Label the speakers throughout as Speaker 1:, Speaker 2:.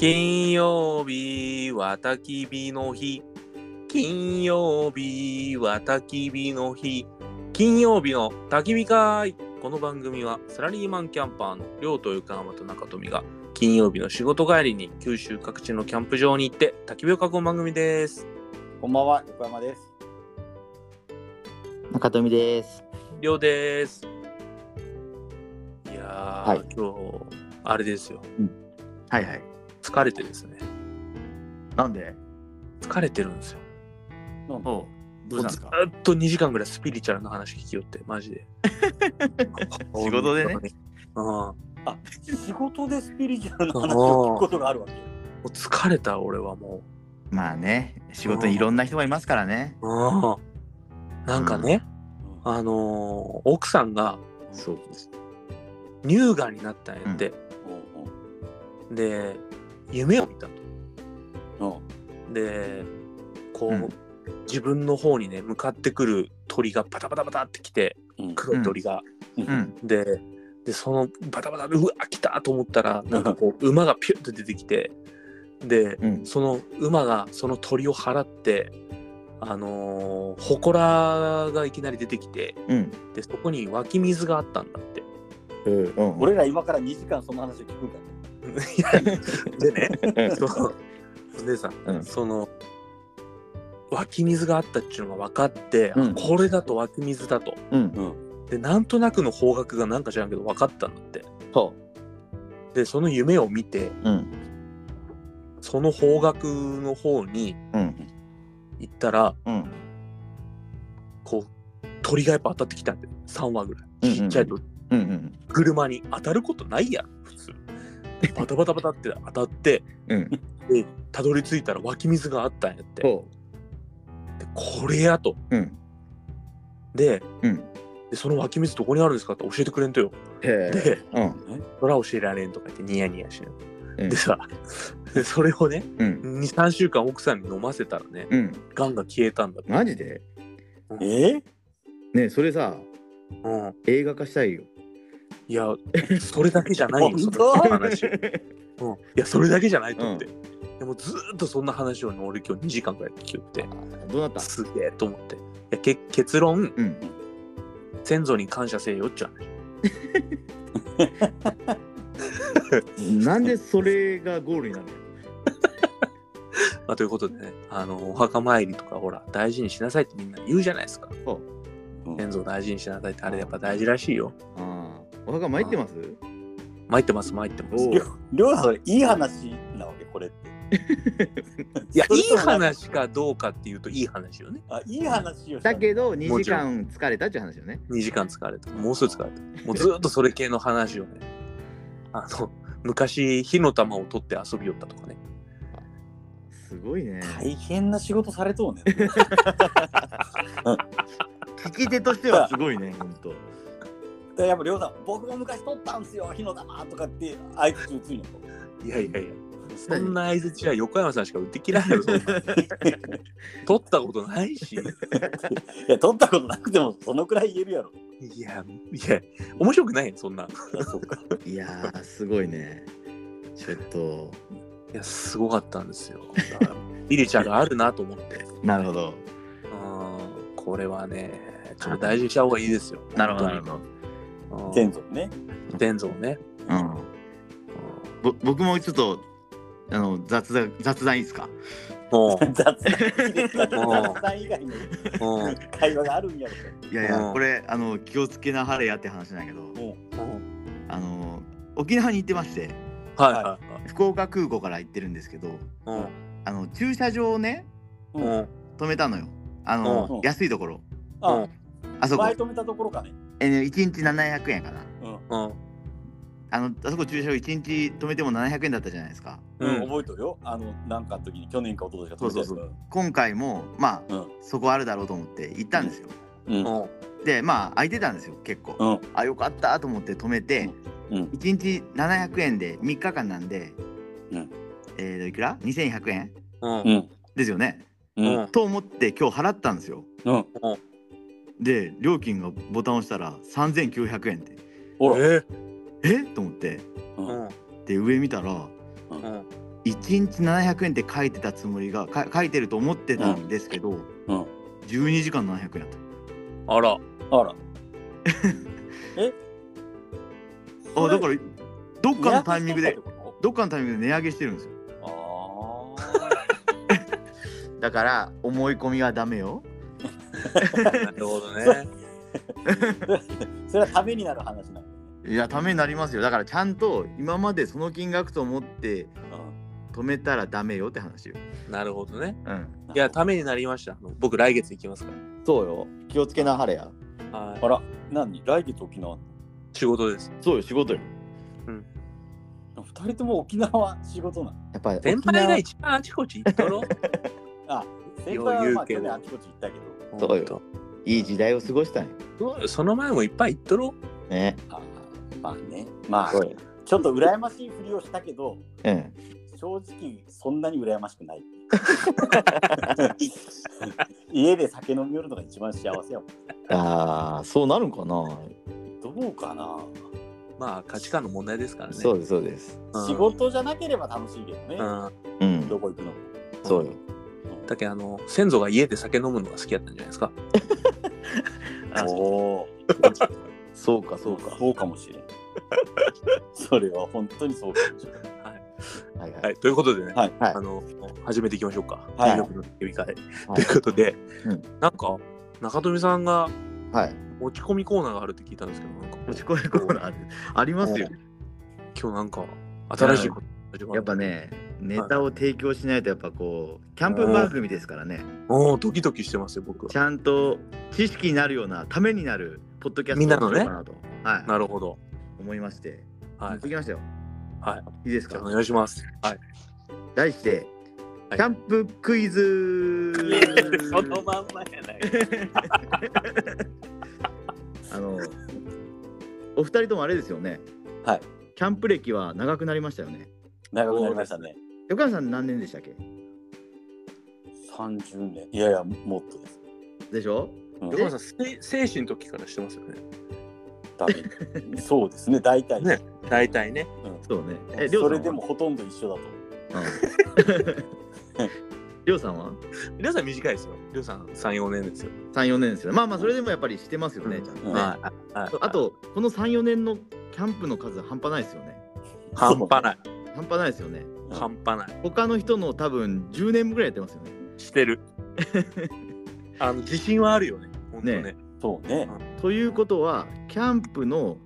Speaker 1: 金曜日は焚き火の日。金曜日は焚き火の日。金曜日の焚き火会。この番組はサラリーマンキャンパーの亮と横浜と中富が金曜日の仕事帰りに九州各地のキャンプ場に行って焚き火を囲む番組です。
Speaker 2: こんばんは、横山です。
Speaker 3: 中富です。
Speaker 1: 亮です。いやー、
Speaker 3: はい
Speaker 1: 今日、あれですよ。
Speaker 3: はいはい。
Speaker 1: 疲れてですね。
Speaker 3: なんで？
Speaker 1: 疲れてるんですよ。
Speaker 2: なん
Speaker 3: どうですか？
Speaker 1: ーっと2時間ぐらいスピリチュアルな話聞きよって、マジで。
Speaker 3: 仕事でね。
Speaker 1: う
Speaker 2: あ、仕事でスピリチュアルな話を聞くことがあるわけ。
Speaker 1: う疲れた、俺はも
Speaker 3: まあね、仕事にいろんな人がいますからね。
Speaker 1: う。うん。なんかね、あのー奥さんが
Speaker 3: そう。
Speaker 1: 乳がんになったんやって。で、夢を見たと。
Speaker 2: うんうん
Speaker 1: で、こう、
Speaker 3: うん
Speaker 1: 自分の方にね、向かってくる鳥がパタパタパタってきて、
Speaker 2: うん
Speaker 1: 黒い鳥が。
Speaker 3: うん。
Speaker 1: で、で、そのバタバタで、うわ、来たと思ったら、なんかこう、馬がピュッと出てきて、で、
Speaker 3: うん。
Speaker 1: その馬がその鳥を払って、あのー、祠がいきなり出てきて、
Speaker 3: うん。
Speaker 1: で、そこに湧き水があったんだって。
Speaker 3: うん。
Speaker 2: 俺ら今から2時間その話を聞くんだね。
Speaker 1: でね、そう。でさ、
Speaker 3: うん
Speaker 1: その、湧き水があったっていうのが分かって、
Speaker 3: うん
Speaker 1: あこれだと湧き水だと。
Speaker 3: うん。
Speaker 1: で、なんとなくの方角がなんか知らんけど分かったんだって。
Speaker 3: そ
Speaker 1: で、その夢を見て、
Speaker 3: う。うん。
Speaker 1: その方角の方に
Speaker 3: うん。
Speaker 1: 行ったら、
Speaker 3: うん。
Speaker 1: こう、鳥がやっぱ当たってきたんで、3羽ぐらい。
Speaker 3: うんうん
Speaker 1: ちっちゃい鳥。
Speaker 3: うん。うん。
Speaker 1: 車に当たることないやん、普通。バタバタバタって当たって、
Speaker 3: うん。
Speaker 1: で、たどり着いたら湧き水があったんやって。
Speaker 3: そ
Speaker 1: でこれやと。
Speaker 3: う。うん。
Speaker 1: で、
Speaker 3: うん。
Speaker 1: でその湧き水どこにあるんですかって教えてくれんとよ。で、
Speaker 3: うん。
Speaker 1: それは教えられんとか言ってニヤニヤしな
Speaker 3: うん
Speaker 1: でさ、でそれをね、
Speaker 3: うん。
Speaker 1: 2、3週間奥さんに飲ませたらね、
Speaker 3: うん。
Speaker 1: がんが消えたんだ。
Speaker 3: マジで？
Speaker 2: えー
Speaker 3: ねそれさ、
Speaker 1: うん。
Speaker 3: 映画化したいよ。
Speaker 1: いや、それだけじゃないよ、その話。うん。いや、それだけじゃないと思って。でもずーっとそんな話をね、俺今日2時間ぐらい聞きよって、
Speaker 3: どうなった？
Speaker 1: すげえと思って。いやけ結論、
Speaker 3: うん。
Speaker 1: 先祖に感謝せよっちゃう
Speaker 3: なんでそれがゴールになるの？
Speaker 1: まあ、ということでね、あの、お墓参りとか、ほら、大事にしなさいってみんな言うじゃないですか。
Speaker 2: うん
Speaker 1: 先祖を大事にしなさいって、あれやっぱ大事らしいよ。
Speaker 3: ああ。お墓参ってます？
Speaker 1: 参ってます、参ってます。
Speaker 2: りょりょうさん、いい話なわけ、これって。
Speaker 1: や、いい話かどうかっていうと、いい話よね。
Speaker 2: あ、いい話をした
Speaker 3: だけど、2時間疲れたっていう話よね。
Speaker 1: 2時間疲れた。もうすぐ疲れた。もうずーっとそれ系の話をね、あの、昔、火の玉を取って遊びよったとかね。
Speaker 3: すごいね。
Speaker 2: 大変な仕事されとうね。
Speaker 3: 聞き手としてはすごいね、ほんと。
Speaker 2: でやっぱりょうさん、僕も昔取ったんすよ、火の玉とかって、あいつ打つんやと。
Speaker 1: いやいやいや、そんな相づちは横山さんしか打ってきらんよ、そんな。取ったことないし。
Speaker 2: いや、取ったことなくても、そのくらい言えるやろ。
Speaker 1: いや、いや、面白くないよ、そんな。
Speaker 3: いやー、すごいね。ちょっと、
Speaker 1: いや、すごかったんですよ。だからビリチャーがあるなと思って。
Speaker 3: なるほど。
Speaker 1: うん、これはね、ちょっと大事にした方がいいですよ。
Speaker 3: なるほど、なるほど。
Speaker 1: ど。うん
Speaker 2: 先祖ね。
Speaker 1: 天像ね。
Speaker 3: うん。ぼ僕もちょっと、あの、雑談、雑談いいですか？
Speaker 1: も
Speaker 2: 雑談以外の
Speaker 1: う、うん、
Speaker 2: 会話があるんやろ
Speaker 3: いやいうや、
Speaker 1: ん
Speaker 3: これ、あの、気をつけなはれやって話なんやけど、
Speaker 2: と。
Speaker 3: あの、沖縄に行ってまして、
Speaker 1: はいは
Speaker 3: 福岡空港から行ってるんですけど。あの、駐車場をね、止めたのよ。あ
Speaker 2: うん
Speaker 3: の、安いところ。
Speaker 2: あ、
Speaker 3: あそこ
Speaker 2: 前、止めたところかね。
Speaker 3: えー、1日700円かな。
Speaker 2: うん。
Speaker 1: うん、
Speaker 3: あの、あそこ駐車場1日止めても700円だったじゃないですか。
Speaker 2: うん、
Speaker 1: うん
Speaker 2: 覚えとるよ。あの、なんかの時に去年か一昨年か止めたやつ
Speaker 3: そうそう今回も、まあ、
Speaker 2: うん。
Speaker 3: そこあるだろうと思って行ったんですよ。
Speaker 2: うん。
Speaker 1: うん、
Speaker 3: で、まあ、空いてたんですよ、結構。
Speaker 2: うん。
Speaker 3: あ、よかったと思って止めて、
Speaker 2: うん。
Speaker 3: 1日700円で3日間なんで、
Speaker 2: うん
Speaker 3: えーと、いくら ?2100 円？
Speaker 1: うん。
Speaker 3: ですよね。
Speaker 2: うん。
Speaker 3: と思って今日払ったんですよ。
Speaker 2: うん。
Speaker 3: で、料金がボタンを押したら3900円で。
Speaker 2: ほら。
Speaker 1: え
Speaker 3: え？と思って。
Speaker 2: う。
Speaker 1: うんん、
Speaker 3: で、上見たら、
Speaker 1: うん、
Speaker 3: 1 1日700円って書いてたつもりがか書いてると思ってたんですけど、
Speaker 2: うん。
Speaker 3: 12時間700円だっ
Speaker 1: あら。
Speaker 2: あら。
Speaker 3: あだからどっかのタイミングでどっかのタイミングで値上げしてるんですよ
Speaker 2: と
Speaker 3: だから思い込みはダメよ
Speaker 1: なるほどね。
Speaker 2: それはためになる話なの。
Speaker 3: いやためになりますよだからちゃんと今までその金額と思って止めたらダメよって話よ
Speaker 1: なるほどね。
Speaker 3: うん
Speaker 1: いや、ためになりました。僕、来月行きますか
Speaker 3: そうよ気をつけなはれや
Speaker 1: ら。はい
Speaker 2: あ。ら、何？来月沖縄？
Speaker 1: 仕事です。
Speaker 3: そうよ仕事よ
Speaker 2: 二人とも沖縄仕事なの？
Speaker 3: やっぱり
Speaker 1: 先輩が一番あちこち行っとろ。
Speaker 2: あ、先輩はまあ去年あちこち行ったけど。
Speaker 3: そうよいい時代を過ごしたんよ
Speaker 1: そうよその前もいっぱい行っとろ。
Speaker 3: ね
Speaker 2: まあね。まあ
Speaker 3: そうよ、
Speaker 2: ちょっと羨ましいふりをしたけど、
Speaker 3: うん
Speaker 2: 正直そんなに羨ましくない。家で酒飲みよるのが一番幸せやもん。
Speaker 3: ああそうなるんかな、
Speaker 2: どうかな、
Speaker 1: まあ、価値観の問題ですからね。
Speaker 3: そうですそうです
Speaker 1: うん
Speaker 2: 仕事じゃなければ楽しいけどね。
Speaker 1: うん。
Speaker 3: うん
Speaker 2: どこ行くのも。
Speaker 3: そうよ
Speaker 1: だけどあの、先祖が家で酒飲むのが好きだったんじゃないですか。
Speaker 2: おお。
Speaker 3: そうかそうか
Speaker 2: そうかもしれん。それは本当にそうかもしれん。
Speaker 3: はいはい
Speaker 1: はい。ということでね、
Speaker 2: はい。
Speaker 3: はい
Speaker 1: あの、始めていきましょうか。
Speaker 2: はい
Speaker 1: 金曜日の呼び会。
Speaker 3: はい
Speaker 1: ということで、
Speaker 3: うん
Speaker 1: なんか、中富さんが
Speaker 3: はい
Speaker 1: 持ち込みコーナーがあるって聞いたんですけど、なんか、
Speaker 3: 持ち込みコーナーありますよ
Speaker 1: 今日なんか、新しいこと
Speaker 3: やっぱねネタを提供しないとやっぱこうキャンプ番組ですからね。
Speaker 1: おお、ドキドキしてますよ、僕は。
Speaker 3: ち。ゃんと知識になるようなためになるポッドキャスト
Speaker 1: みんなの
Speaker 3: はい、
Speaker 1: なるほど。
Speaker 3: 思いまして、
Speaker 1: はい。
Speaker 3: 持ってきましたよ。
Speaker 1: はい。
Speaker 3: いいですか？
Speaker 1: お願いします。はい。
Speaker 3: 題して、
Speaker 1: はい。
Speaker 3: キャンプクイズ。
Speaker 1: そのまんまやない。
Speaker 3: あのお二人ともあれですよね。
Speaker 2: はい。
Speaker 3: キャンプ歴は長くなりましたよね
Speaker 2: 長くなりましたね。
Speaker 3: 横山さん何年でしたっけ
Speaker 2: ？30年。いやいや、もっとです。
Speaker 3: でしょ？
Speaker 2: うん
Speaker 1: 横山さん、せ精神の時からしてますよね。
Speaker 2: そうですね、大体。
Speaker 1: ね大体ね。
Speaker 3: そうねえりょうさんは？
Speaker 2: それでもほとんど一緒だと。
Speaker 3: うん りょうさんは？
Speaker 1: りょうさん短いですよ。りょうさん3、4年ですよ。
Speaker 3: 34年ですよまあまあそれでもやっぱりしてますよね、
Speaker 1: うん
Speaker 3: ちゃんとね、
Speaker 1: はいはい
Speaker 3: あとこの34年のキャンプの数半端ないですよね
Speaker 1: 半端ない。
Speaker 3: 半端ないですよね
Speaker 2: うん
Speaker 1: 半端ない。
Speaker 3: 他の人の多分10年ぐらいやってますよね
Speaker 1: してる。あの、自信はあるよね。本当ね。
Speaker 3: ね
Speaker 2: そうね。
Speaker 3: ということはキャンプの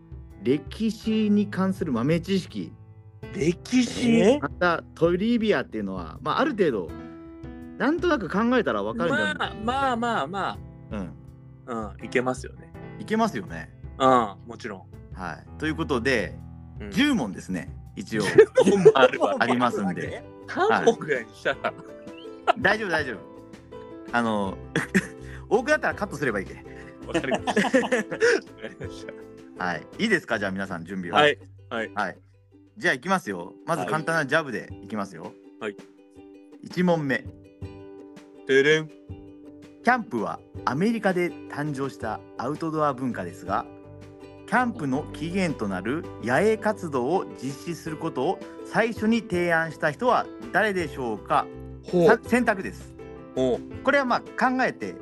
Speaker 3: 歴史に関する豆知識
Speaker 1: 歴史、
Speaker 2: え
Speaker 3: またトリビアっていうのは、まあ、ある程度なんとなく考えたら分かるんじゃない、
Speaker 1: まあまあまあま
Speaker 3: うん、
Speaker 1: あ、うん、いけますよね。
Speaker 3: いけますよね。
Speaker 1: うん、もちろん。
Speaker 3: はい、ということで
Speaker 1: うん、
Speaker 3: 10問ですね一応
Speaker 1: あるわ
Speaker 3: ありますんで。
Speaker 1: 3本ぐらいにしたら、
Speaker 3: 大丈夫大丈夫。あの 多くなったらカットすればいいけ。
Speaker 1: わかりました。わかりまし
Speaker 3: はい。いいですか？じゃあ皆さん準備
Speaker 1: た。
Speaker 3: は
Speaker 1: はい。
Speaker 3: はい、じゃあいきますよ。まず
Speaker 2: はい
Speaker 3: 簡単なジャブでいきますよ。
Speaker 1: はい。
Speaker 3: 1問目。
Speaker 1: てれん。
Speaker 3: キャンプはアメリカで誕生したアウトドア文化ですがキャンプの起源となる野営活動を実施することを最初に提案した人は誰でしょうか？選択です。
Speaker 1: ほ
Speaker 3: これはまあ考えて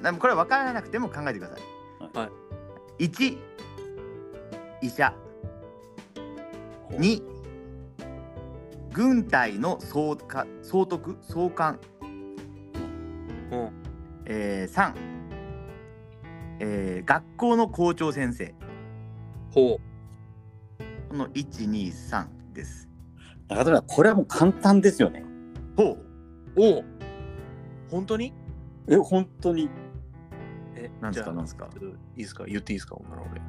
Speaker 3: なこれは分からなくても考えてください、
Speaker 1: はい。
Speaker 3: 1医者。2軍隊の総か総督総監。えー、3、えー学校の校長先生
Speaker 1: ほ
Speaker 3: この123です
Speaker 2: 中村これはもう簡単ですよね。
Speaker 3: ほ
Speaker 1: う。おう。本当に？
Speaker 2: え、本当に。
Speaker 1: え、
Speaker 3: うなんですかなんですか？
Speaker 1: いいですか？言っていいですか？女の俺。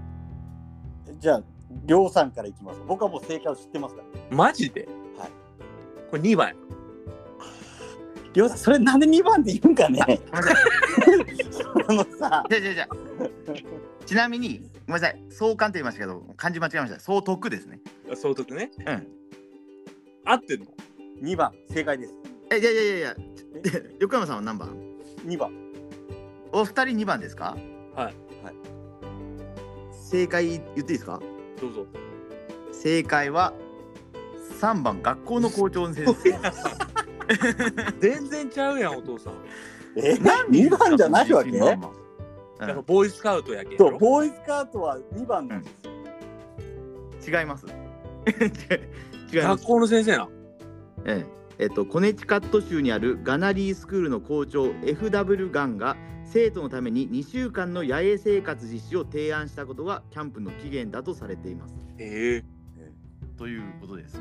Speaker 2: じゃあ、りょうさんからいきます。僕はもう正解を知ってますから。
Speaker 1: マジで？
Speaker 2: はい。
Speaker 1: これ2番や。
Speaker 2: りょうさん、それなんで2番で言うんかね あのさ、
Speaker 3: じゃあじゃあじゃあちなみにごめんなさい。総監って言いましたけど漢字間違えました。総督ですね。
Speaker 1: 総督ね。
Speaker 3: うん。
Speaker 1: 合ってんの
Speaker 2: ？2番、正解です。
Speaker 3: えいやいやいやいや。横山さんは何番
Speaker 2: ？2番。
Speaker 3: お二人2番ですか？
Speaker 1: はい。
Speaker 2: はい。
Speaker 3: 正解言っていいですか？
Speaker 1: どうぞ。
Speaker 3: 正解は3番学校の校長先生。
Speaker 1: 全然ちゃうやん、お父さん。
Speaker 2: え？二番じゃないわけ？
Speaker 3: まあまあ
Speaker 1: やっぱボーイスカウトやけんや
Speaker 2: そう
Speaker 1: ろ。
Speaker 2: ボーイスカートは2番なんですよ、
Speaker 3: うん違います 違います
Speaker 1: 学校の先生な。
Speaker 3: えええっと、コネチカット州にあるガナリースクールの校長 F.W. ガンが生徒のために2週間の野営生活実施を提案したことがキャンプの起源だとされています。
Speaker 1: ええ
Speaker 3: ということです。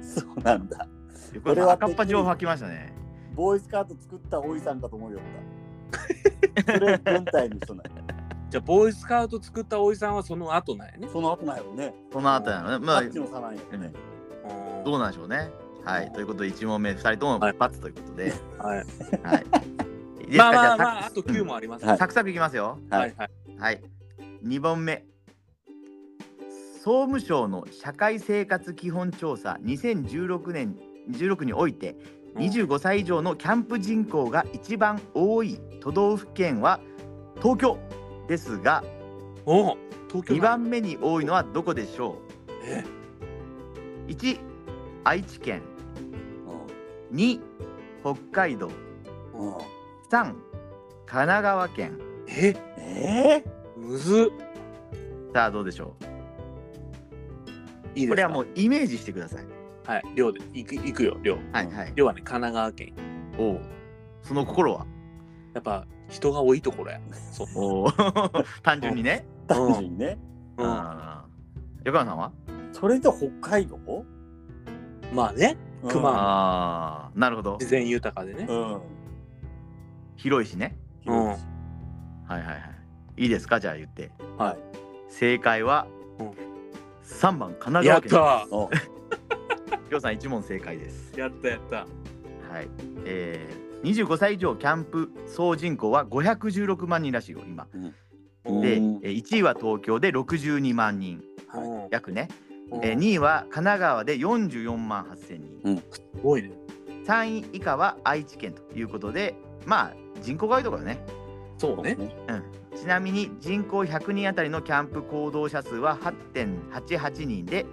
Speaker 2: そうなんだ
Speaker 3: こ
Speaker 2: これは
Speaker 3: れ赤っ端情報来ましたね。
Speaker 2: ボーイスカート作ったおいさんかと思うよったそれ軍隊の人なんや
Speaker 1: じゃあ、ボーイスカウト作ったおじさんはその後なんやね。
Speaker 2: その後なんやろね
Speaker 3: その後なのね。まあ
Speaker 2: あっ、ちの差なんやろね
Speaker 1: うん
Speaker 3: どうなんでしょうね。はい。ということで、1問目、2人とも
Speaker 1: はい×
Speaker 3: ということで。
Speaker 1: はい。
Speaker 3: はい。
Speaker 1: まあまあまあ、あと9問あります。
Speaker 2: はい
Speaker 3: サクサクいきますよ。
Speaker 2: はい
Speaker 1: はいはい。
Speaker 3: はい。2問目。総務省の社会生活基本調査2016年16において25歳以上のキャンプ人口が一番多い都道府県は東京ですが
Speaker 1: お東京
Speaker 3: 2番目に多いのはどこでしょ
Speaker 1: え？
Speaker 3: う1愛知県。2北海道。
Speaker 2: うん。うん
Speaker 3: 3神奈川県。
Speaker 1: え？
Speaker 2: え
Speaker 1: むず。っ
Speaker 3: さあどうでしょ
Speaker 1: いいうですか？
Speaker 3: これはもうイメージしてください
Speaker 1: はい、寮で。行く行くよ、寮。
Speaker 3: はいはい。
Speaker 1: 寮はね、神奈川県。
Speaker 3: おう。その心は？
Speaker 1: やっぱ人が多いところや。そう。
Speaker 3: 単純にね。
Speaker 2: 単純にね。
Speaker 1: うん、
Speaker 3: 横山さんは？
Speaker 2: それで北海道？
Speaker 1: まあね、熊
Speaker 3: ああなるほど。
Speaker 1: 自然豊かでね。
Speaker 2: うん。
Speaker 3: 広いしね。
Speaker 1: うん
Speaker 2: 広いし。
Speaker 3: はいはいはい。いいですか？じゃあ言って。
Speaker 1: はい。
Speaker 3: 正解は
Speaker 1: うん。
Speaker 3: 3番神奈
Speaker 1: や
Speaker 3: 川県
Speaker 1: った
Speaker 2: お
Speaker 3: りょうさん1問正解です。
Speaker 1: やったやった。
Speaker 3: はい。えー、25歳以上キャンプ総人口は516万人らしいよ今。
Speaker 2: うん。
Speaker 3: で、え
Speaker 2: うん
Speaker 3: ー1位は東京で62万人。
Speaker 1: うん
Speaker 3: 約ね、
Speaker 1: うん
Speaker 3: えー、2位は神奈川で44万8000人、
Speaker 1: すごいね。
Speaker 3: 3位以下は愛知県ということでまあ人口が多いところだね。
Speaker 1: そうね。
Speaker 3: ちなみに人口100人あたりのキャンプ行動者数は8.88人で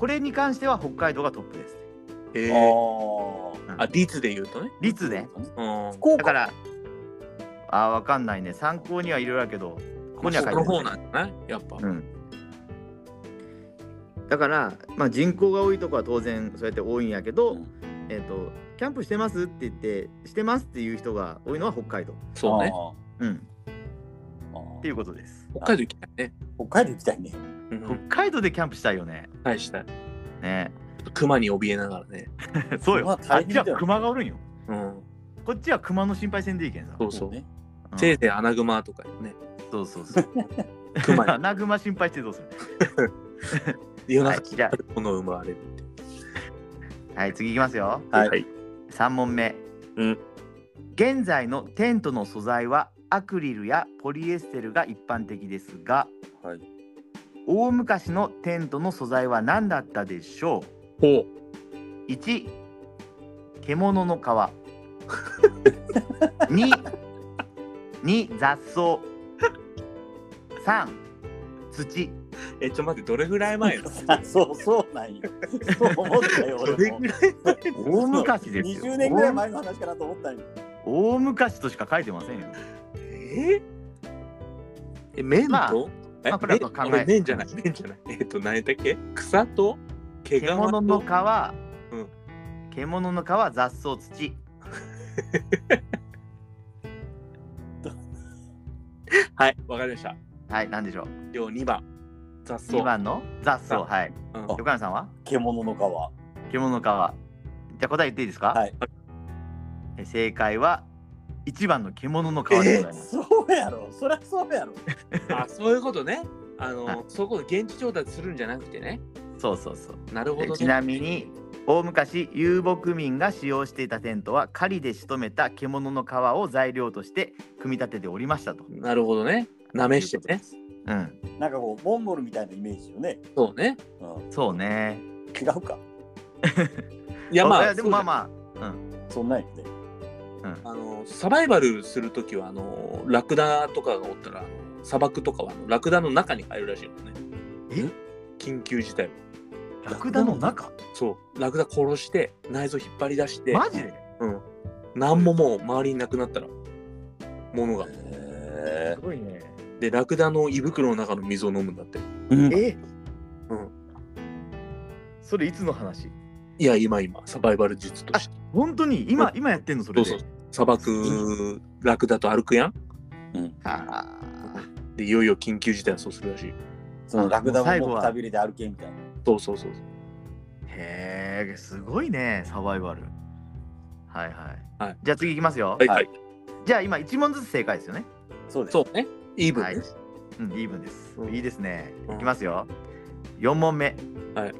Speaker 3: これに関しては北海道がトップです。
Speaker 1: え
Speaker 2: あ
Speaker 1: ー、
Speaker 2: ー
Speaker 1: あ、率で言うとね。
Speaker 3: 率ね。
Speaker 1: うん。
Speaker 3: だからあーわかんないね。参考にはいろいろあるけどここには書いて
Speaker 1: その
Speaker 3: ない
Speaker 1: 方なんじゃないやっぱ。
Speaker 3: うん。だから、まあ、人口が多いとこは当然そうやって多いんやけど、
Speaker 2: うん。
Speaker 3: えっ、とキャンプしてますって言ってしてますっていう人が多いのは北海道。
Speaker 1: そうね。
Speaker 3: うんっていうことです
Speaker 1: 北海道行きたいね。
Speaker 2: 北海道行きたいね
Speaker 1: うん。
Speaker 3: 北海道でキャンプしたいよね
Speaker 1: はいしたい。
Speaker 3: ね
Speaker 1: 熊に怯えながらね。
Speaker 3: そうよ
Speaker 2: まあ
Speaker 3: あっちは熊がおるんよ
Speaker 1: うん。
Speaker 3: こっちは熊の心配せんでいいけんさ
Speaker 1: そうそう。
Speaker 2: ね
Speaker 3: うん
Speaker 1: せいぜいアナグマとかね。
Speaker 3: そうそうそう
Speaker 1: 熊に
Speaker 3: 穴熊心配してどうする？
Speaker 1: 夜中
Speaker 3: はいじゃ
Speaker 1: この生まれるって。
Speaker 3: はい次いきますよ
Speaker 2: はい
Speaker 1: はい。
Speaker 3: 3問目、
Speaker 1: うん
Speaker 3: 現在のテントの素材はアクリルやポリエステルが一般的ですが
Speaker 2: はい。
Speaker 3: 大昔のテントの素材は何だったでしょ
Speaker 1: ほう。
Speaker 3: う1獣の皮。2 2雑草。3土。
Speaker 1: え、ちょっと待って、どれぐらい前？の
Speaker 2: あそうそうなんよ。そう思ったよ
Speaker 1: ど
Speaker 2: 俺も。
Speaker 1: れぐらい
Speaker 3: 大昔ですよ。
Speaker 2: 20年ぐらい前の話かなと思ったんよ。
Speaker 3: 大昔としか書いてませんよ
Speaker 1: え？え、麺と、
Speaker 3: まあ
Speaker 1: え、
Speaker 3: まあこれは考え
Speaker 1: 麺じゃない、麺じゃない。えっ、と、何だっけ？草と？毛皮と？
Speaker 3: 獣の皮、
Speaker 1: うん。
Speaker 3: 獣の皮雑草土。
Speaker 1: はい、わかりました。
Speaker 3: はい何でしょう？
Speaker 1: 量2番。雑草。
Speaker 3: 2番の？雑草
Speaker 1: あ
Speaker 3: はい。
Speaker 1: うん。
Speaker 3: 横山さんは？
Speaker 2: 獣の皮。
Speaker 3: 獣の皮。じゃあ答え言っていいですか、
Speaker 2: はい。
Speaker 3: え正解は1番の獣の皮でございます、
Speaker 2: そうやろそりゃそうやろ
Speaker 1: あ、そういうことね。あの、
Speaker 3: はい
Speaker 1: そこと現地調達するんじゃなくてね。
Speaker 3: そうそうそう
Speaker 1: なるほどね。
Speaker 3: でちなみに大昔遊牧民が使用していたテントは狩りで仕留めた獣の皮を材料として組み立てておりましたと。
Speaker 1: なるほどね。なめしてね。
Speaker 3: うん、
Speaker 2: なんかこうモンゴルみたいなイメージよね、
Speaker 1: そうね。
Speaker 2: うん、
Speaker 3: そうね。
Speaker 2: 違うか
Speaker 1: いや、まあ、
Speaker 3: でもまあ
Speaker 1: あ。
Speaker 3: まあ、うん、
Speaker 2: そんなんよね
Speaker 1: あの、サバイバルするときは、あの、ラクダとかがおったら、砂漠とかは、あのラクダの中に入るらしいもんね。
Speaker 3: え？
Speaker 1: 緊急事態。は。
Speaker 3: ラクダの中？
Speaker 1: そう。ラクダ殺して内臓引っ張り出して。
Speaker 3: マジ？で
Speaker 1: うん。何ももう周りになくなったらものが。
Speaker 2: へ
Speaker 3: すごいね。
Speaker 1: でラクダの胃袋の中の水を飲むんだって。
Speaker 2: うん。
Speaker 3: え？
Speaker 1: うん。
Speaker 3: それいつの話？
Speaker 1: いや今今サバイバル術として。
Speaker 3: 本当に？今今やってんの？それで？
Speaker 1: そうそう。砂漠ラクダと歩くやん？
Speaker 2: うん。
Speaker 3: あ
Speaker 1: でいよいよ緊急事態はそうするらしい。
Speaker 2: そのラクダ
Speaker 3: 最後は？
Speaker 2: ももうくたびれで歩けみたいな。
Speaker 1: そうそうそう
Speaker 3: ーへえすごいねサバイバル。はいはい、
Speaker 1: はい。
Speaker 3: じゃあ次いきますよ、
Speaker 1: はいはい。
Speaker 3: じゃあ今1問ずつ正解ですよね。
Speaker 2: そうです。
Speaker 1: そうね。イーブン
Speaker 3: はい。
Speaker 1: です、
Speaker 3: うん、イーブンです。
Speaker 1: うん。
Speaker 3: いいですね。
Speaker 1: うん。
Speaker 3: いきますよ。4問目。
Speaker 1: はい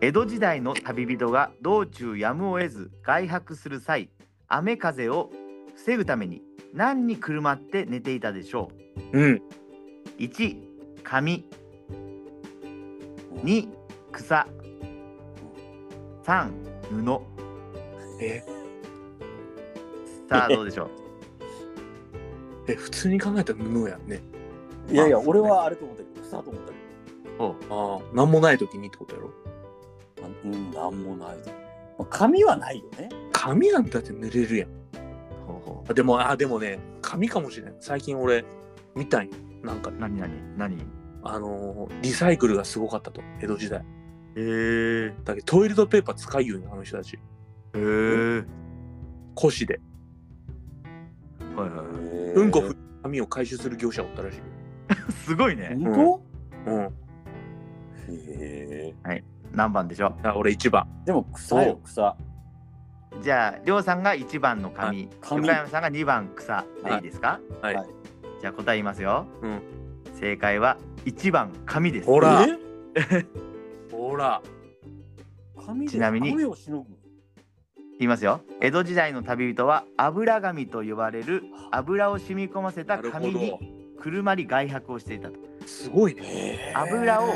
Speaker 3: 江戸時代の旅人が道中やむを得ず外泊する際、雨風を防ぐために何にくるまって寝ていたでしょ
Speaker 1: う？ん
Speaker 3: う ?1、紙。2、草。3、布。
Speaker 1: え？
Speaker 3: さあどうでしょう？
Speaker 1: え普通に考えたら布やんね
Speaker 2: いやいや、俺はあれと思ったけど、草と思ったけ
Speaker 3: おう
Speaker 1: ああ何もない時にってことやろ？
Speaker 2: ど。うん、なんもない。まあ紙はないよね。
Speaker 1: 紙なんてだって濡れるやん。
Speaker 3: ほうほ
Speaker 1: あでもあでもね紙かもしれない最近俺見たんよ。なんか
Speaker 3: う。何何何？
Speaker 1: あのーリサイクルがすごかったと。江戸時代。
Speaker 3: えー、
Speaker 1: だけどトイレットペーパー使いよねあの人たち。
Speaker 3: えー。
Speaker 1: 古紙で。
Speaker 3: はいはいはい。
Speaker 1: うんこふ紙を回収する業者おったらしい
Speaker 3: すごいね。
Speaker 2: 本
Speaker 1: うん。
Speaker 2: 当へえ。
Speaker 3: 何番でしょ
Speaker 1: あ俺一番。
Speaker 2: でも草よ、草。
Speaker 3: う。じゃあ、りょうさんが1番の紙、
Speaker 2: 紙
Speaker 3: 横山さんが2番草でいいですか、
Speaker 1: はい、
Speaker 2: はい。
Speaker 3: じゃあ答え言いますよ。
Speaker 1: うん。
Speaker 3: 正解は1番紙です。
Speaker 1: ほら。
Speaker 2: え？
Speaker 1: ほら。
Speaker 2: 紙で
Speaker 3: ちなみに
Speaker 2: 雨をしのぐ。
Speaker 3: 言いますよ。江戸時代の旅人は油紙と呼ばれる油を染み込ませた紙に
Speaker 1: ど。
Speaker 3: くるまり外泊をしていたと。
Speaker 1: すごいね。
Speaker 3: 油を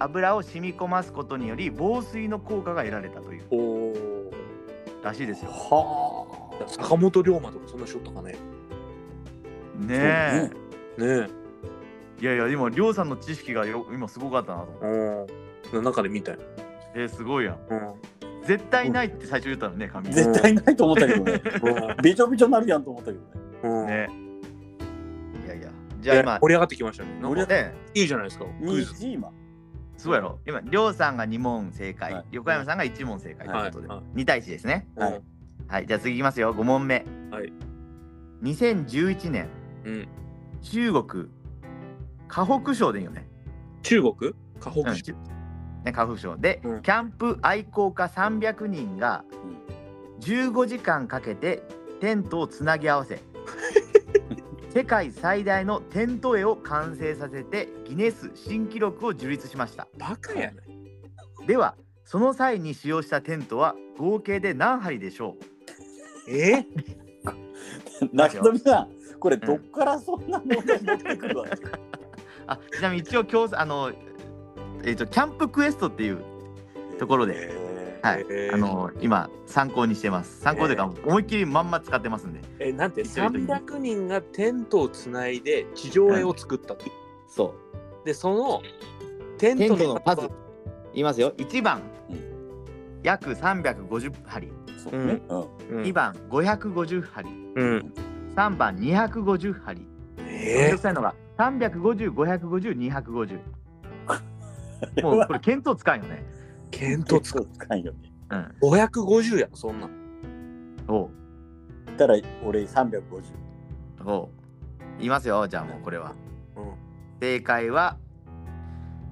Speaker 3: 油を染み込ますことにより防水の効果が得られたという
Speaker 1: おお
Speaker 3: らしいですよ。
Speaker 2: はあ。
Speaker 1: 坂本龍馬とかそんなしょったかね
Speaker 3: ねえ。
Speaker 1: ね
Speaker 3: いやいや、今、りょうさんの知識がよ今すごかったなと思って。
Speaker 1: えうん中で見たよ
Speaker 3: えー、すごいやん。
Speaker 1: うん
Speaker 3: 絶対ないって最初言ったのね、紙。
Speaker 2: 絶対ないと思ったけどね。びちょびちょになるやんと思ったけどね。
Speaker 1: うん
Speaker 3: ね。いやいや。じゃあ今、
Speaker 1: 盛り上がってきましたねなんか
Speaker 2: 盛り上
Speaker 3: ね、
Speaker 1: いいじゃないですかクイズ
Speaker 2: 2今。
Speaker 3: そうやろ。今、りょうさんが2問正解、
Speaker 2: はい。
Speaker 3: 横山さんが1問正解という
Speaker 1: はい
Speaker 3: ことで、
Speaker 1: は
Speaker 3: 2対1ですね。
Speaker 1: い
Speaker 2: はい。
Speaker 3: はい、じゃあ次いきますよ、5問目。
Speaker 1: はい。
Speaker 3: 2011年、
Speaker 1: うん。
Speaker 3: 中国、河北省でいいよね。
Speaker 1: 中国？河北省。
Speaker 3: うん。ちね、河北省。で、
Speaker 1: うん。
Speaker 3: キャンプ愛好家300人が15時間かけてテントをつなぎ合わせ 世界最大のテント絵を完成させてギネス新記録を樹立しました。
Speaker 1: バカやね
Speaker 3: ではその際に使用したテントは合計で何針でしょ
Speaker 1: え？
Speaker 2: 中富さん、これどっからそんな問題出てくるわ？け、
Speaker 3: うあちなみに一応今日あの、えー、とキャンプクエストっていうところで、
Speaker 2: へ
Speaker 3: はい。
Speaker 1: えー
Speaker 3: あの今参考にしてます。参考というか思いっきりまんま使ってますんで。
Speaker 1: えなんて
Speaker 3: 一緒に
Speaker 1: 300人がテントをつないで地上絵を作ったと、
Speaker 3: そう。
Speaker 1: でそのテント
Speaker 3: トの数。言いますよ。1番、
Speaker 2: うん。
Speaker 3: 約350針。
Speaker 2: ーそうね。うん。
Speaker 1: うん。
Speaker 3: 2番550針。
Speaker 1: うん。
Speaker 3: 3番250針。めん
Speaker 1: え
Speaker 3: どくさいのが350550250250 もうこれ見当つかんよね。
Speaker 1: ー、見当つく。
Speaker 2: つかんよね。
Speaker 3: うん。
Speaker 1: 550やそんな。ん
Speaker 3: おう。
Speaker 2: たら俺350。
Speaker 3: おう。言いますよじゃあもうこれは。
Speaker 1: うん。
Speaker 3: 正解は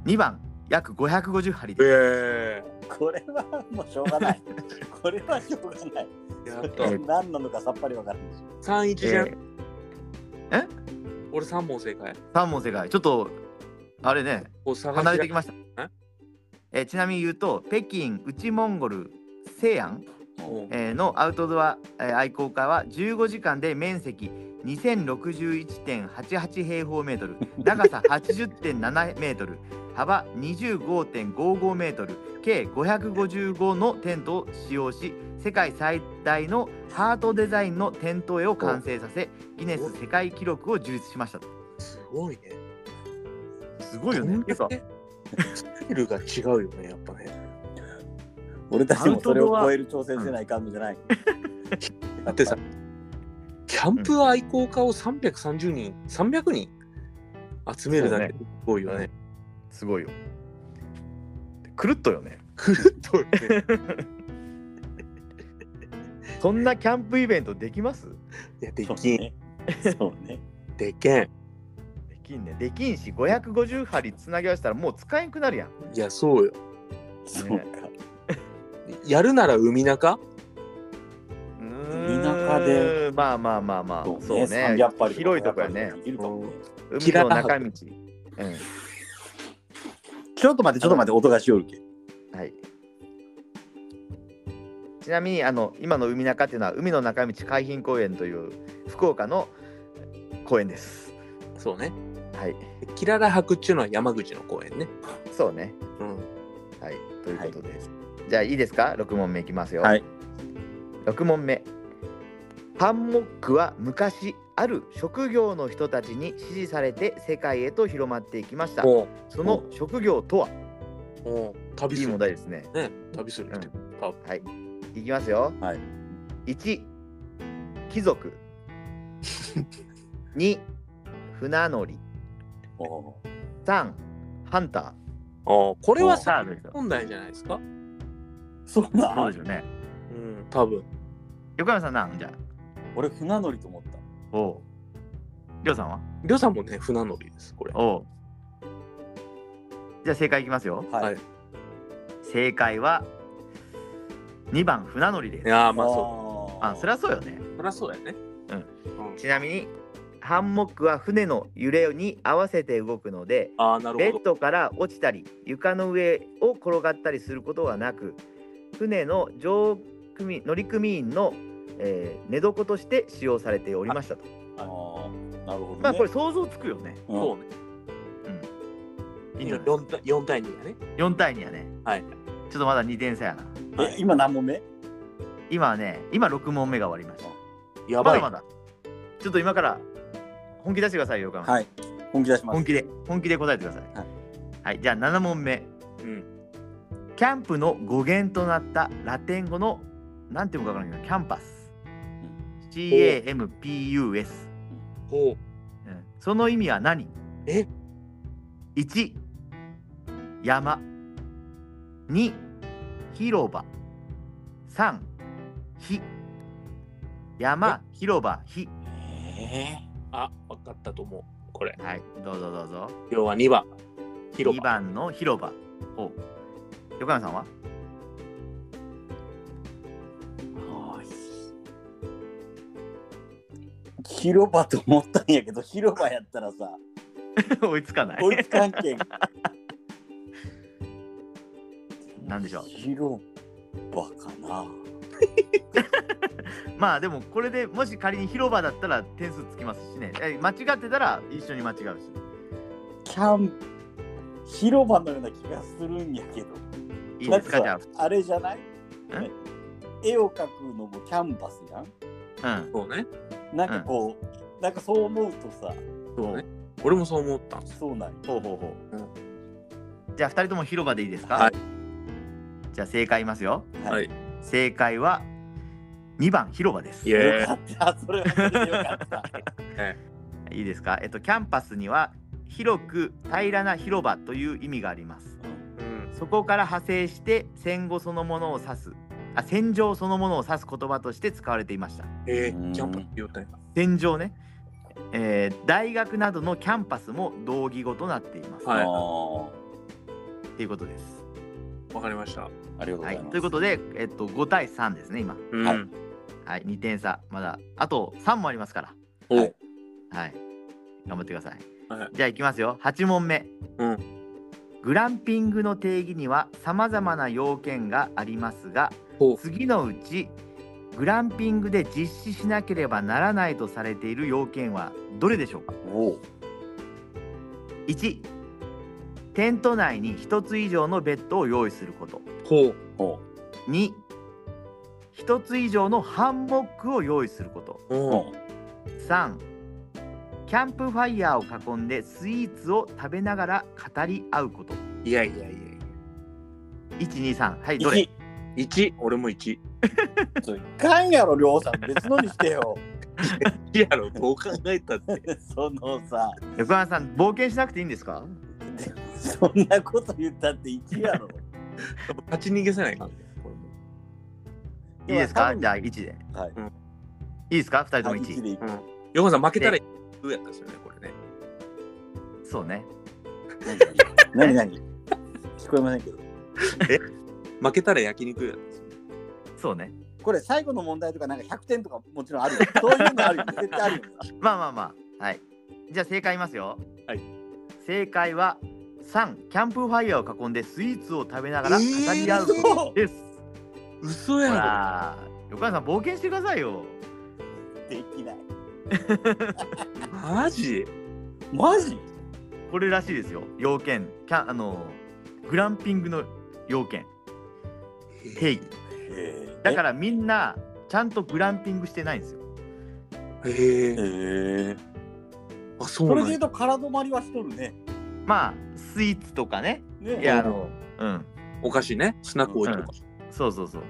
Speaker 3: 2番。約550針です。
Speaker 1: え
Speaker 2: これはもうしょうがない。これはしょうがない。何なのかさっぱりわからないし。
Speaker 1: 31じゃん、
Speaker 3: えー。
Speaker 1: 俺3問正解。
Speaker 3: 3問正解。ちょっとあれね。
Speaker 1: こう探
Speaker 3: 離れてきました
Speaker 1: え
Speaker 3: えーちなみに言うと北京内モンゴル西安
Speaker 1: う。ん
Speaker 3: えーのアウトドア、えー愛好家は15時間で面積2061.88平方メートル長さ80.7メートル幅25.55メートル計555のテントを使用し世界最大のハートデザインのテント絵を完成させギネス世界記録を樹立しましたと。
Speaker 1: すごいね。
Speaker 3: すごいよね
Speaker 1: スキルが違うよね、やっぱね。
Speaker 2: 俺たちもそれを超える挑戦せないかんのじゃない。
Speaker 1: だってさ、キャンプ愛好家を330人、300人集めるだけですごいよね。
Speaker 3: すごいよ。狂っとよね。
Speaker 1: くるっとね。
Speaker 3: そんなキャンプイベントできます？
Speaker 1: いや、できん。
Speaker 2: ね。そうね。
Speaker 1: でけん。
Speaker 3: できんね。できんし、550針つなぎ合わせたらもう使えんくなるやん。
Speaker 1: いや、そうよ。
Speaker 2: そうか。
Speaker 1: やるなら海中？
Speaker 3: 海
Speaker 2: 田舎で。
Speaker 3: まあまあまあまあ。
Speaker 2: そ
Speaker 3: そうう
Speaker 2: ね。
Speaker 3: ね。
Speaker 2: 300針
Speaker 3: 広いとこやね。
Speaker 2: できるかもね
Speaker 3: 海の中道。うん。
Speaker 2: ちょっと待って、ちょっと待って、音がしよるけ。
Speaker 3: はい。ちなみにあの今の海中っていうのは海の中道海浜公園という福岡の公園です。
Speaker 1: そうね。
Speaker 3: はい。
Speaker 1: キララ博っていうのは山口の公園ね。
Speaker 3: そうね。
Speaker 1: うん。
Speaker 3: はい。ということです。じゃあいいですか ?6 問目いきますよ。
Speaker 2: はい。
Speaker 3: 6問目。ハンモックは昔ある職業の人たちに支持されて世界へと広まっていきました。
Speaker 1: おう
Speaker 3: その職業とは？
Speaker 1: おう旅
Speaker 3: いい
Speaker 1: する。
Speaker 3: 問題ですね。
Speaker 1: ね。旅するって。あ
Speaker 3: はい。いきますよ。
Speaker 2: はい。
Speaker 3: 1貴族2船乗り
Speaker 2: お
Speaker 3: 3ハンター。
Speaker 1: あこれは
Speaker 3: さ
Speaker 1: 問題じゃないですか？
Speaker 2: ーそうな
Speaker 3: そうでしょうね。
Speaker 1: うん、多分。
Speaker 3: 横山さんなんじゃ？
Speaker 2: 俺、船乗りと思った。
Speaker 3: あおう。りょうさんは？
Speaker 1: りょうさんもね、船乗りです、これ。
Speaker 3: おう。じゃあ正解いきますよ。
Speaker 2: はい。
Speaker 1: はい。
Speaker 3: 正解は2番船乗りです。
Speaker 1: いやー、まあそ
Speaker 3: あそりゃそうよね。
Speaker 1: う。そりゃそうやね。
Speaker 3: うん。
Speaker 1: うん。
Speaker 3: ちなみにハンモックは船の揺れに合わせて動くので
Speaker 1: ああ、なる
Speaker 3: ベ
Speaker 1: ほど。
Speaker 3: ッドから落ちたり床の上を転がったりすることはなく船の乗組乗組員の、えー寝床として使用されておりましたと。
Speaker 2: あーなるほど、ね。
Speaker 3: まあこれ想像つくよね。
Speaker 2: うん
Speaker 1: そうね。
Speaker 3: いいんじゃない？ですか
Speaker 1: 4対 ,4 対2やね。
Speaker 3: 4対2やね。
Speaker 1: はい。
Speaker 3: ちょっとまだ2点差やな。
Speaker 2: え、今何問目？
Speaker 3: 今はね、今6問目が終わりました。
Speaker 1: やばい。
Speaker 3: まだまだ。ちょっと今から本気出してくださいよ、
Speaker 2: はい。本気出します。
Speaker 3: 本気で、本気で答えてください。
Speaker 2: はい
Speaker 3: はい、じゃあ7問目。
Speaker 1: うん。
Speaker 3: キャンプの語源となったラテン語の、なんていうのかわからないけど、キャンパス。CAMPUS。
Speaker 1: ほう。
Speaker 3: うんその意味は何？
Speaker 1: え
Speaker 3: ?1、山。2、広場。3、火。山、広場、火。
Speaker 2: え
Speaker 1: あ、わかったと思う。これ。
Speaker 3: はい、どうぞどうぞ。
Speaker 1: 要は2番。広
Speaker 3: 2
Speaker 1: 場。
Speaker 3: 番の広場。おう横山さんは？
Speaker 2: ーはい広場と思ったんやけど、広場やったらさ、
Speaker 3: 追いつかない。
Speaker 2: 追いつかんけん。
Speaker 3: なんでしょう？
Speaker 2: 広場かな。
Speaker 3: まあでもこれでもし仮に広場だったら点数つきますしね。え間違ってたら一緒に間違うし。
Speaker 2: キャン広場のような気がするんやけど。
Speaker 3: いいですか？じゃ
Speaker 2: なんさあれじゃない？
Speaker 3: え？
Speaker 2: 絵を描くのもキャンバスやん
Speaker 3: あ。うん。
Speaker 1: そうね。
Speaker 2: なんかこう、なんかそう思うとさ、
Speaker 1: そうね。俺もそう思った。
Speaker 2: そうなんよ
Speaker 3: ほうほうほう。
Speaker 1: うん
Speaker 3: じゃあ2人とも広場でいいですか？
Speaker 1: はい
Speaker 3: じゃあ正解言いますよ。
Speaker 1: はい。
Speaker 3: 正解は2番広場です。
Speaker 2: よかった、それはよかった。
Speaker 3: いいですか？えっとキャンパスには広く平らな広場という意味があります。
Speaker 1: うん。
Speaker 3: そこから派生して戦後そのものを指すあ戦場そのものを指す言葉として使われていました。
Speaker 1: えー、
Speaker 2: うん
Speaker 1: キャンパス言うたんや。
Speaker 3: 戦場ね、えー大学などのキャンパスも同義語となっています。
Speaker 1: はい
Speaker 3: いうことです。
Speaker 1: わかりました。
Speaker 2: ーありがとうご
Speaker 3: はい
Speaker 2: ざいます。
Speaker 3: ということで、えっと、5対3ですね今。
Speaker 1: うん。
Speaker 2: はい
Speaker 3: はい、2点差まだあと3もありますから。
Speaker 1: お
Speaker 2: はい
Speaker 3: はい。頑張ってください。
Speaker 1: はい
Speaker 3: じゃあいきますよ。8問目。
Speaker 1: うん
Speaker 3: グランピングの定義には様々な要件がありますが、次のうちグランピングで実施しなければならないとされている要件はどれでしょうか？
Speaker 2: おう
Speaker 3: ?1、テント内に1つ以上のベッドを用意すること。
Speaker 1: ほう
Speaker 3: 2、1つ以上のハンモックを用意すること。
Speaker 1: お
Speaker 2: おう
Speaker 3: 3キャンプファイヤーを囲んでスイーツを食べながら語り合うこと
Speaker 1: いやいやいやい
Speaker 3: 123はいどれ
Speaker 2: ？1。
Speaker 1: や。1、俺も1。
Speaker 2: それいかんやろ、りょうさん。別のにしてよ。
Speaker 1: いやろ、どう考えたって。
Speaker 2: そのさ、
Speaker 3: 横山さん冒険しなくていいんですか？
Speaker 2: そんなこと言ったって1やろ。
Speaker 1: 勝ち逃げせないか
Speaker 3: いいですか？じゃあ1で
Speaker 2: はい。
Speaker 3: いいですか？2人とも
Speaker 2: はい
Speaker 3: 1
Speaker 2: 1でいく。
Speaker 1: うん。横さん負けたらどうやったんですよね、これね。
Speaker 3: そうね
Speaker 2: 何何？聞こえませんけど。
Speaker 1: 負けたら焼肉やったんですよ。
Speaker 3: そうね
Speaker 2: これ最後の問題とかなんか100点とかもちろんあるよ。そういうのあるよ。絶対あるよ。
Speaker 3: まあまあまあはいじゃあ正解言いますよ
Speaker 1: はい
Speaker 3: 正解は3キャンプファイヤーを囲んでスイーツを食べながら語り合う
Speaker 1: えー
Speaker 3: ことです、ほ
Speaker 1: 嘘や
Speaker 3: ら横山さん冒険してくださいよ。
Speaker 2: できない。
Speaker 1: ろ。マジ？
Speaker 2: マジ？
Speaker 3: これらしいですよ。要件。キャンあのグランピングの要件。定義だかららみんなちゃんとグランピングしてないんですよ。
Speaker 1: へ
Speaker 2: え
Speaker 1: え。
Speaker 2: ー、
Speaker 1: あ、そうなんや。
Speaker 2: それで言うと空止まりはしとるね。
Speaker 3: まあスイーツとかね。
Speaker 2: ね。
Speaker 3: いやあのうん。
Speaker 1: お菓子ね、スナック置いてとか。
Speaker 3: そうそうそう。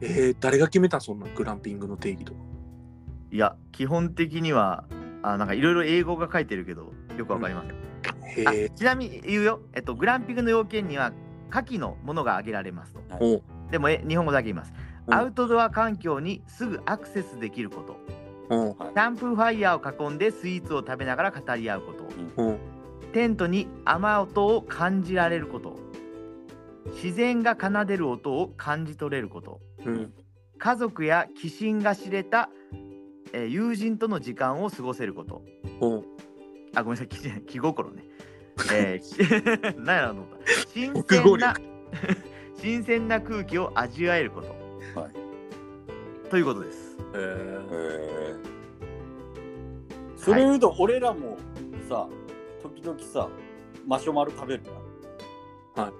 Speaker 1: えー、誰が決めたん？そんなグランピングの定義とか。
Speaker 3: いや基本的にはあなんかいろいろ英語が書いてるけどよくわかりません、あ
Speaker 1: へえ。
Speaker 3: ちなみに言うよ、えっと、グランピングの要件には下記のものが挙げられますと。
Speaker 1: おう。
Speaker 3: でもえ日本語だけ言います、
Speaker 1: う。ん
Speaker 3: アウトドア環境にすぐアクセスできること。キャンプファイヤーを囲んでスイーツを食べながら語り合うこと。テントに雨音を感じられること自然が奏でる音を感じ取れること。
Speaker 1: うん。
Speaker 3: 家族や寄親が知れた、えー友人との時間を過ごせること。
Speaker 1: お。う
Speaker 3: あごめんなさい気 気心ね、え何 やろう新鮮な 新鮮な空気を味わえること、
Speaker 2: はい。
Speaker 3: ということです。
Speaker 1: えー、
Speaker 2: それ言うと俺らもさ、時々さ、マシュマロ食べるな。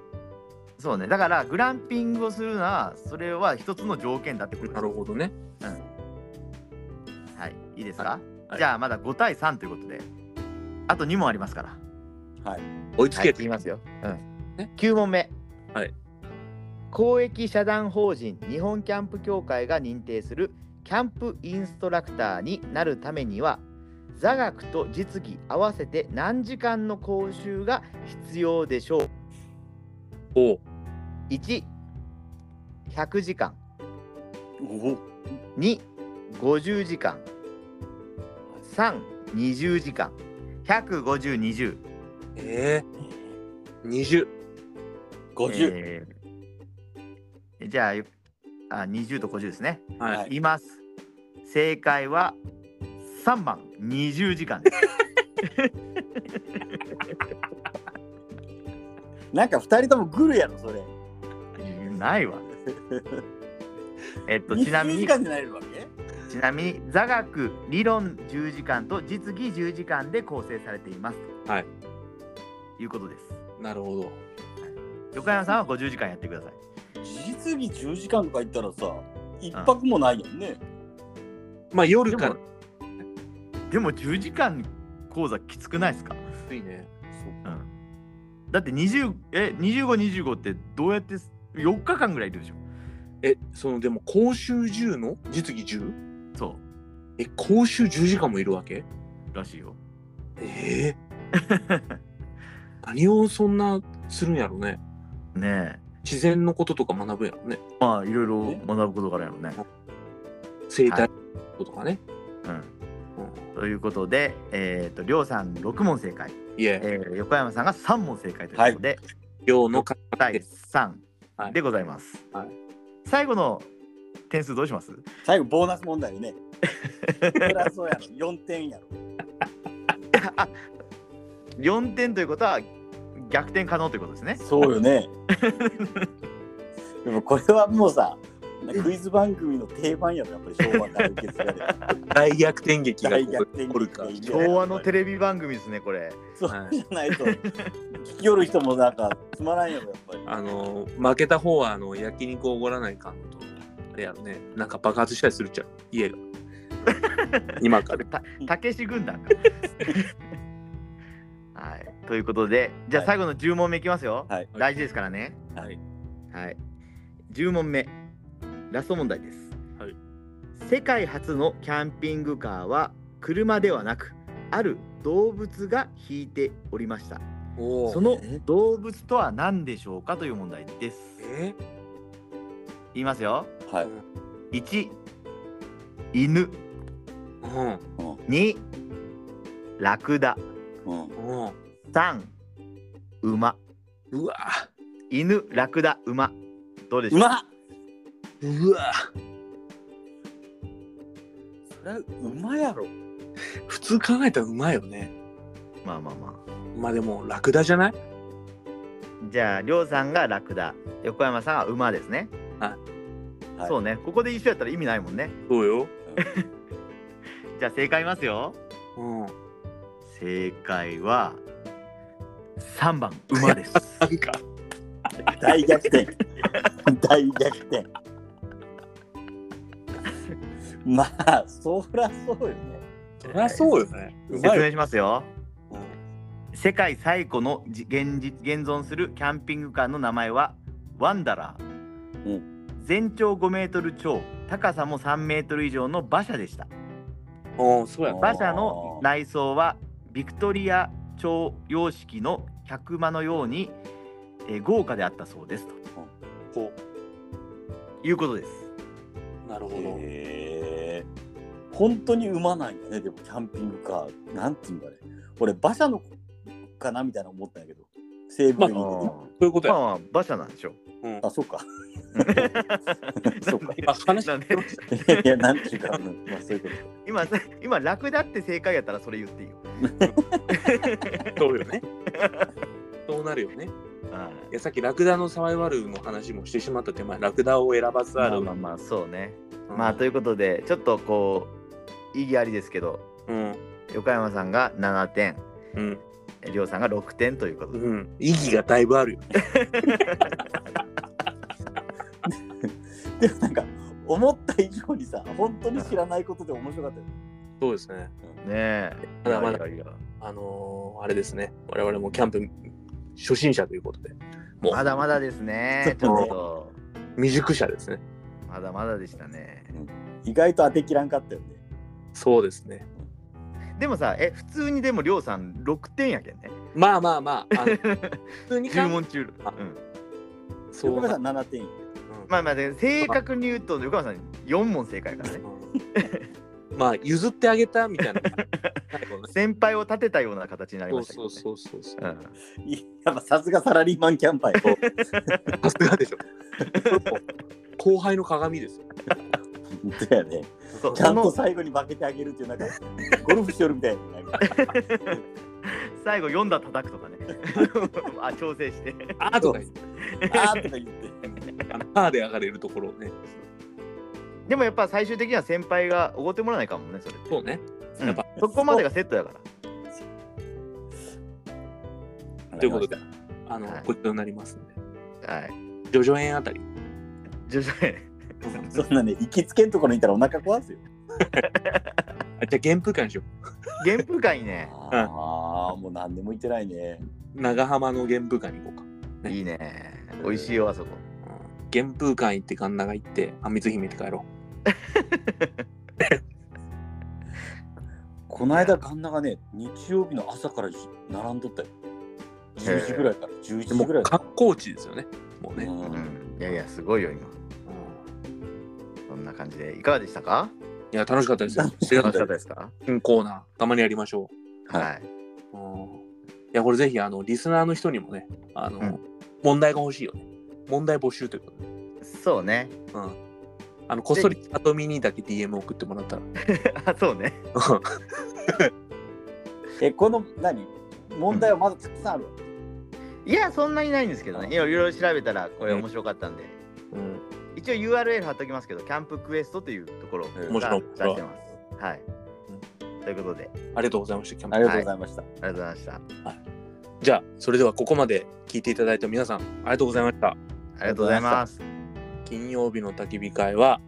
Speaker 3: そうね。だからグランピングをするのはそれは一つの条件だってこと。
Speaker 1: なるほどね。
Speaker 3: はい。いいですか、
Speaker 1: はい。
Speaker 3: じゃあまだ5対3ということで。あと2問ありますから。
Speaker 2: はい。
Speaker 3: はい
Speaker 1: 追いつけ、
Speaker 3: 言いますよ、うん。
Speaker 1: ね
Speaker 3: 9問目。
Speaker 1: はい。
Speaker 3: 公益社団法人日本キャンプ協会が認定するキャンプインストラクターになるためには座学と実技合わせて何時間の講習が必要でしょう？
Speaker 1: おう
Speaker 3: 1100時間。
Speaker 2: お
Speaker 3: 250時間。320時間。15020
Speaker 1: えー、20。
Speaker 2: 50。
Speaker 3: えー。じゃあよあ20と50ですね。
Speaker 1: はい。
Speaker 2: はい
Speaker 3: ます。正解は3番。20時間です。
Speaker 2: なんか二人ともグルやろ、それ。
Speaker 3: ないわ。えっとちなみ
Speaker 2: 20
Speaker 3: にちなみに座学理論10時間と実技10時間で構成されていますと。
Speaker 1: はい。
Speaker 3: いうことです。
Speaker 1: なるほど。
Speaker 3: 横山さんは50時間やってください。
Speaker 2: 実技10時間とか言ったらさ、一泊もないやん。ね。
Speaker 1: まあ夜から
Speaker 3: でも。でも10時間講座きつくないですか？
Speaker 1: きついね。
Speaker 3: うん。だって20え2525ってどうやって4日間ぐらいいるでしょ。
Speaker 1: え、そのでも講習10の？実技 10?
Speaker 3: そ
Speaker 1: え、講習10時間もいるわけ？
Speaker 3: うらしいよ。
Speaker 1: ええ 何をそんなするんやろね。
Speaker 3: ねえ。
Speaker 1: 自然のこととか学ぶやろね。
Speaker 3: まあいろいろ学ぶことからやろね。
Speaker 1: 生態とかね。
Speaker 3: うん。
Speaker 1: うん。
Speaker 3: ということで、えっ、と、りょうさん6問正解、
Speaker 1: いえ、
Speaker 3: えー横山さんが3問正解ということで、
Speaker 1: 今日のか
Speaker 3: 第3
Speaker 1: はい
Speaker 3: でございます。
Speaker 1: はい
Speaker 3: 最後の点数どうします？
Speaker 2: 最後、ボーナス問題よね。そりゃそうやろ。4点やろ。
Speaker 3: ?4 点ということは逆転可能ということですね。
Speaker 2: そうよね。でもこれはもうさ、クイズ番組の定番やろ、やっぱり昭和から受け継がれる。
Speaker 1: 大逆転劇が
Speaker 2: 大逆転劇
Speaker 1: に起こるか
Speaker 3: 昭和のテレビ番組ですね、これ。
Speaker 2: そうじゃないと、聞きよる人もなんかつまらんやろ、やっぱり。
Speaker 1: あの負けた方はあの焼肉おごらないかんのとあれやろねなんか爆発したりするっちゃう家が 今から
Speaker 3: たたけし軍団か。はい。ということで、じゃあ
Speaker 2: はい
Speaker 3: 最後の10問目いきますよ。
Speaker 2: はい。
Speaker 3: 大事ですからね。
Speaker 2: はい。
Speaker 3: はい。10問目。ラスト問題です。
Speaker 1: はい
Speaker 3: 世界初のキャンピングカーは車ではなく、ある動物が引いておりました。その
Speaker 2: え
Speaker 3: 動物とは何でしょうかという問題です。
Speaker 1: え？
Speaker 3: 言いますよ。
Speaker 2: はい。
Speaker 3: 1、犬。
Speaker 1: うん
Speaker 3: 2、ラクダ。
Speaker 2: うん。
Speaker 1: うん
Speaker 3: 3、馬。
Speaker 1: うわ
Speaker 3: 犬、ラクダ、馬。どうでしょう？
Speaker 2: うまっ
Speaker 1: うわ
Speaker 2: それは馬やろ。
Speaker 1: 普通考えたらうまいよね
Speaker 3: まあまあまあ。
Speaker 1: まあでもラクダじゃない？
Speaker 3: じゃあ、りょうさんがラクダ、横山さんが馬ですね。
Speaker 2: はい
Speaker 3: そうね。ここで一緒やったら意味ないもんね。
Speaker 1: そうよ
Speaker 3: じゃあ正解言いますよ。
Speaker 1: うん
Speaker 3: 正解は3番馬です。
Speaker 2: 大逆転。大逆転。まあ、そらそうよね。
Speaker 1: そりゃそうよねう
Speaker 3: 説明しますよ。
Speaker 1: うん
Speaker 3: 世界最古のじ現実現存するキャンピングカーの名前はワンダラー。
Speaker 2: う
Speaker 3: 全長5メートル超、高さも3メートル以上の馬車でした。
Speaker 1: おーそうや
Speaker 3: 馬車の内装はビクトリア朝様式の百馬のように、えー豪華であったそうですと
Speaker 1: こ
Speaker 3: いうことです。
Speaker 1: うなるほど
Speaker 2: へえ。本当に馬なんやね、でもキャンピングカー。なんていうんだね。俺、馬車のかなみたいな思ったんやけど。西部
Speaker 1: まあ
Speaker 2: に、
Speaker 1: そういうことや
Speaker 3: まあまあ馬車なんでしょう。
Speaker 1: うん
Speaker 2: あ、そうか。そうか。
Speaker 1: あ話
Speaker 3: なんで
Speaker 2: いや、なんていうか、うんまあ、そういうこと。
Speaker 3: 今今ラクダって正解やったらそれ言っていいよ。
Speaker 1: そうよねそうなるよねい。やさっきラクダのサバイバルの話もしてしまった手前ラクダを選ばずある。
Speaker 3: まあまあまあそうね。
Speaker 1: うん。
Speaker 3: まあということでちょっとこう意義ありですけど
Speaker 1: うん。
Speaker 3: 横山さんが7点。
Speaker 1: うん。
Speaker 3: りょうさんが6点ということで。
Speaker 1: うん。意義がだいぶあるよ。ね
Speaker 2: でもなんか、思った以上にさ、本当に知らないことで面白かったよね。
Speaker 1: そうですね。
Speaker 3: ねえ。
Speaker 1: まだまだあのーあれですね。我々もキャンプ初心者ということでもう
Speaker 3: まだまだですね。ちょっと
Speaker 1: 未熟者ですね
Speaker 3: まだまだでしたね。
Speaker 2: 意外と当てきらんかったよね。
Speaker 1: そうですね
Speaker 3: でもさ、え普通にでもりょうさん6点やけんね。
Speaker 1: まあまあまああの 普通に考え
Speaker 3: 10問中。
Speaker 1: あ
Speaker 3: うん。
Speaker 1: そう
Speaker 2: 横山さん7点。
Speaker 1: うん
Speaker 3: まあまあで正確に言うと横山さん4問正解やからね。
Speaker 1: うんまあ譲ってあげたみたいな
Speaker 3: 先輩を立てたような形になり
Speaker 1: そう
Speaker 3: ましたけど、ね。
Speaker 1: そうそうそうそう
Speaker 3: うん
Speaker 2: いやっぱさすがサラリーマンキャンパーや。
Speaker 1: さすがでしょ後輩の鏡ですよ
Speaker 2: 本当やね。ちゃんと最後に負けてあげるっていう、なんか、ゴルフしよるみたいな。
Speaker 3: 最後読んだ叩くとかね。あ調整して。
Speaker 1: あーとか言って
Speaker 2: あーとか言って。
Speaker 1: あーで上がれるところをね
Speaker 3: でもやっぱ最終的には先輩がおごってもらわないかもねそれって。
Speaker 1: そうね
Speaker 3: うん
Speaker 1: やっぱ
Speaker 3: そこまでがセットやから。
Speaker 1: ということであの、
Speaker 3: はい
Speaker 1: ごちそうになりますんで
Speaker 3: はい。
Speaker 1: ジョジョ園あたり
Speaker 3: 徐々に。
Speaker 2: そんなね、行きつけんところにいたらお腹壊すよ。
Speaker 1: あじゃあ原風館にしよ
Speaker 3: 原風会ね。
Speaker 2: ああ、もう何でも言ってないね。
Speaker 1: う長浜の原風館に行こうか、ね
Speaker 3: いいね。美味しいよあそこ。
Speaker 1: うん、原風館行って神田が行ってあ水姫って帰ろ
Speaker 2: この間、ガンナがね、日曜日の朝からじ並んどったよ。10時ぐらいから、11
Speaker 1: うもう
Speaker 2: 時ぐらいから。
Speaker 1: 観光地ですよねもうね、
Speaker 2: うん
Speaker 3: うん。いやいやすごいよ今。
Speaker 1: うん
Speaker 3: そんな感じでいかがでしたか？
Speaker 1: いや楽しかったですよ
Speaker 2: 楽しか
Speaker 3: ったですか？
Speaker 1: 新コーナーたまにやりましょ
Speaker 2: はい
Speaker 3: はい。
Speaker 1: う、うん、いやこれぜひあのリスナーの人にもねあの、
Speaker 3: うん
Speaker 1: 問題が欲しいよね問題募集ということで
Speaker 3: そうね。
Speaker 1: うんあのこっそりあとミにだけ DM 送ってもらったら
Speaker 3: あそうね。
Speaker 2: え、この、何？問題はまだたくさんある？わ。
Speaker 3: いやそんなにないんですけどね。いろいろ調べたらこれ面白かったんで。
Speaker 1: うん
Speaker 3: 一応 URL 貼っときますけど、キャンプクエストというところが
Speaker 2: 面
Speaker 1: 白い
Speaker 3: 出してます。はい。ということで、
Speaker 1: ありがとうございましたキャンプ
Speaker 2: ありがとうございました。
Speaker 3: ありがとうございました。あ
Speaker 1: じゃあそれではここまで聞いていただいた皆さんありがとうございました
Speaker 3: りがとうございます。
Speaker 1: 金曜日の焚き火会は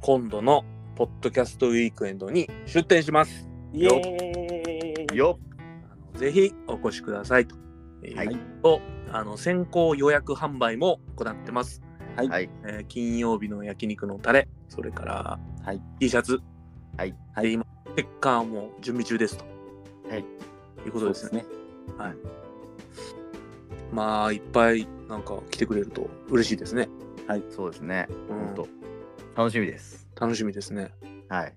Speaker 1: 今度のポッドキャストウィークエンドに出展します
Speaker 2: イエーイ
Speaker 1: ぜひお越しくださいと。
Speaker 3: はい
Speaker 1: えーとあの先行予約販売も行ってます。
Speaker 2: はい。
Speaker 3: はい。
Speaker 1: えー金曜日の焼肉のタレ、それから、
Speaker 2: はい
Speaker 1: T シャツ、
Speaker 3: はい
Speaker 1: で今、ステッカーも準備中ですと。
Speaker 3: はい。
Speaker 1: いうことですね。
Speaker 2: ね。
Speaker 1: まあ、いっぱいなんか来てくれると嬉しいですね。
Speaker 3: そうですね。
Speaker 1: うん
Speaker 3: 本当楽しみです。
Speaker 1: 楽しみですね。
Speaker 3: はい。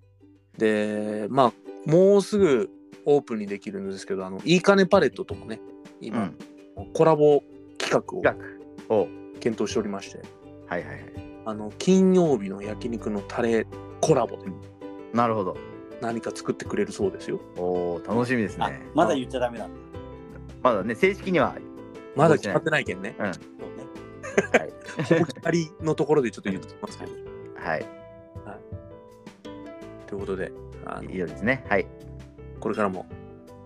Speaker 1: で、まあ、もうすぐオープンにできるんですけど、あの、いいかねパレットともね、
Speaker 3: う
Speaker 1: 今、
Speaker 3: ん。
Speaker 1: コラボ企画を。検討しておりまして、
Speaker 3: はいはいはい。
Speaker 1: あの、金曜日の焼肉のタレコラボで
Speaker 3: なるほど。
Speaker 1: 何か作ってくれるそうですよ。
Speaker 3: おお、楽しみです
Speaker 2: あ
Speaker 3: ね。
Speaker 2: まだ言っちゃダメなんだ。
Speaker 3: まだね、正式には。
Speaker 1: まだ決まってないけんね。
Speaker 3: うん。
Speaker 2: そうね。
Speaker 3: はい。
Speaker 1: お二人のところでちょっと言ってきますけど。
Speaker 3: はい。
Speaker 1: ということで、あの
Speaker 3: いいですね。はい。よ
Speaker 1: これからも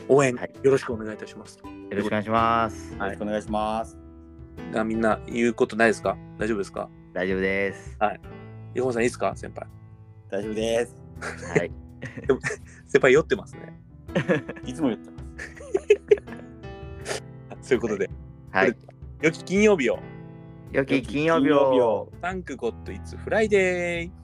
Speaker 1: 応援
Speaker 3: はい
Speaker 1: よろしくお願いいたします。
Speaker 3: ろしくお願いします。
Speaker 1: はい
Speaker 2: よろしくお願いします。
Speaker 1: がみんな言うことないですか？大丈夫ですか？
Speaker 3: 大丈夫です。
Speaker 1: 伊本さんいいですか？先輩。
Speaker 2: 大丈夫です。
Speaker 3: はい。
Speaker 1: 先輩酔ってますね。
Speaker 2: いつも言ってます。
Speaker 1: そういうことで、
Speaker 3: はい。
Speaker 1: 良き金曜日を。
Speaker 3: 良き金曜日を
Speaker 2: を。
Speaker 1: Thank God It's Fri day